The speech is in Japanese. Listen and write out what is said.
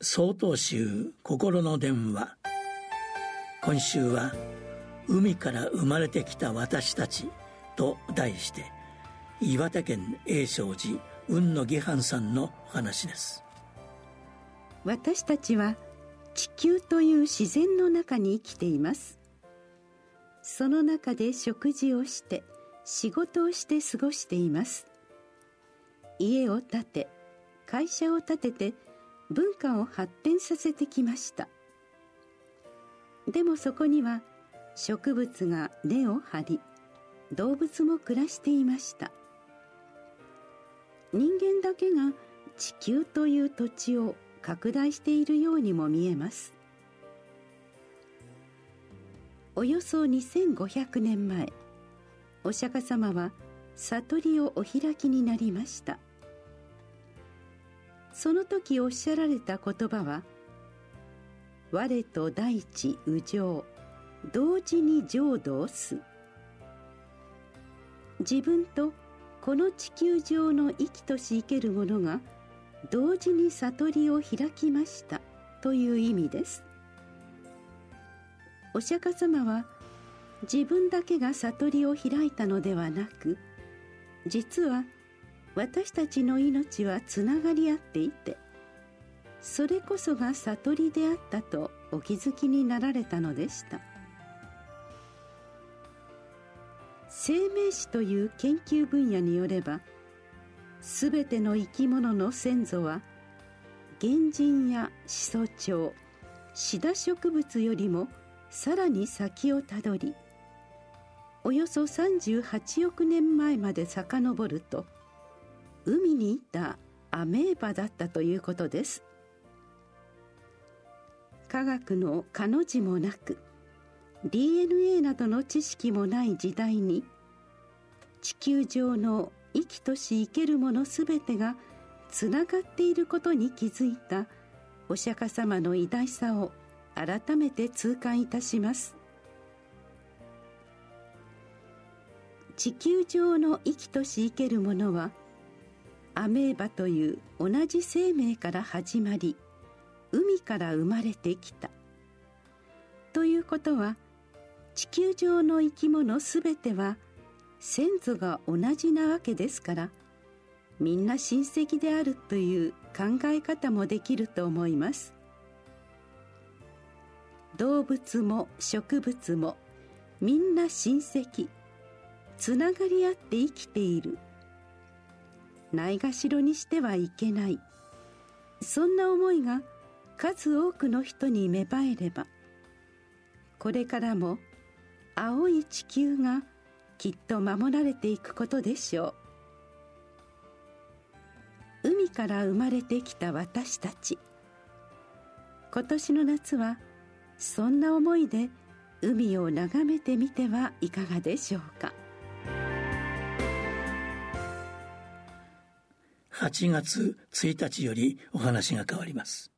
総統集心の電話。今週は「海から生まれてきた私たち」と題して岩手県永昌寺雲野義範さんの話です。私たちは地球という自然の中に生きています。その中で食事をして仕事をして過ごしています。家を建て会社を建てて文化を発展させてきました。でもそこには植物が根を張り動物も暮らしていました。人間だけが地球という土地を拡大しているようにも見えます。およそ2500年前お釈迦様は悟りをお開きになりました。その時おっしゃられた言葉は「我と大地右上同時に浄土をす」自分とこの地球上の生きとし生けるものが同時に悟りを開きましたという意味です。お釈迦様は自分だけが悟りを開いたのではなく実は「私たちの命はつながり合っていてそれこそが悟りであったとお気づきになられたのでした。生命史という研究分野によれば全ての生き物の先祖は原人や始祖鳥シダ植物よりもさらに先をたどりおよそ38億年前まで遡ると海にいたアメーバだったということです。科学の彼の字もなく DNA などの知識もない時代に地球上の生きとし生けるもの全てがつながっていることに気づいたお釈迦様の偉大さを改めて痛感いたします。地球上の生きとし生けるものはアメーバという同じ生命から始まり海から生まれてきた。ということは地球上の生き物すべては先祖が同じなわけですからみんな親戚であるという考え方もできると思います。動物も植物もみんな親戚つながり合って生きている。ないがしろにしてはいけない。そんな思いが数多くの人に芽生えればこれからも青い地球がきっと守られていくことでしょう。海から生まれてきた私たち。今年の夏はそんな思いで海を眺めてみてはいかがでしょうか。8月1日よりお話が変わります。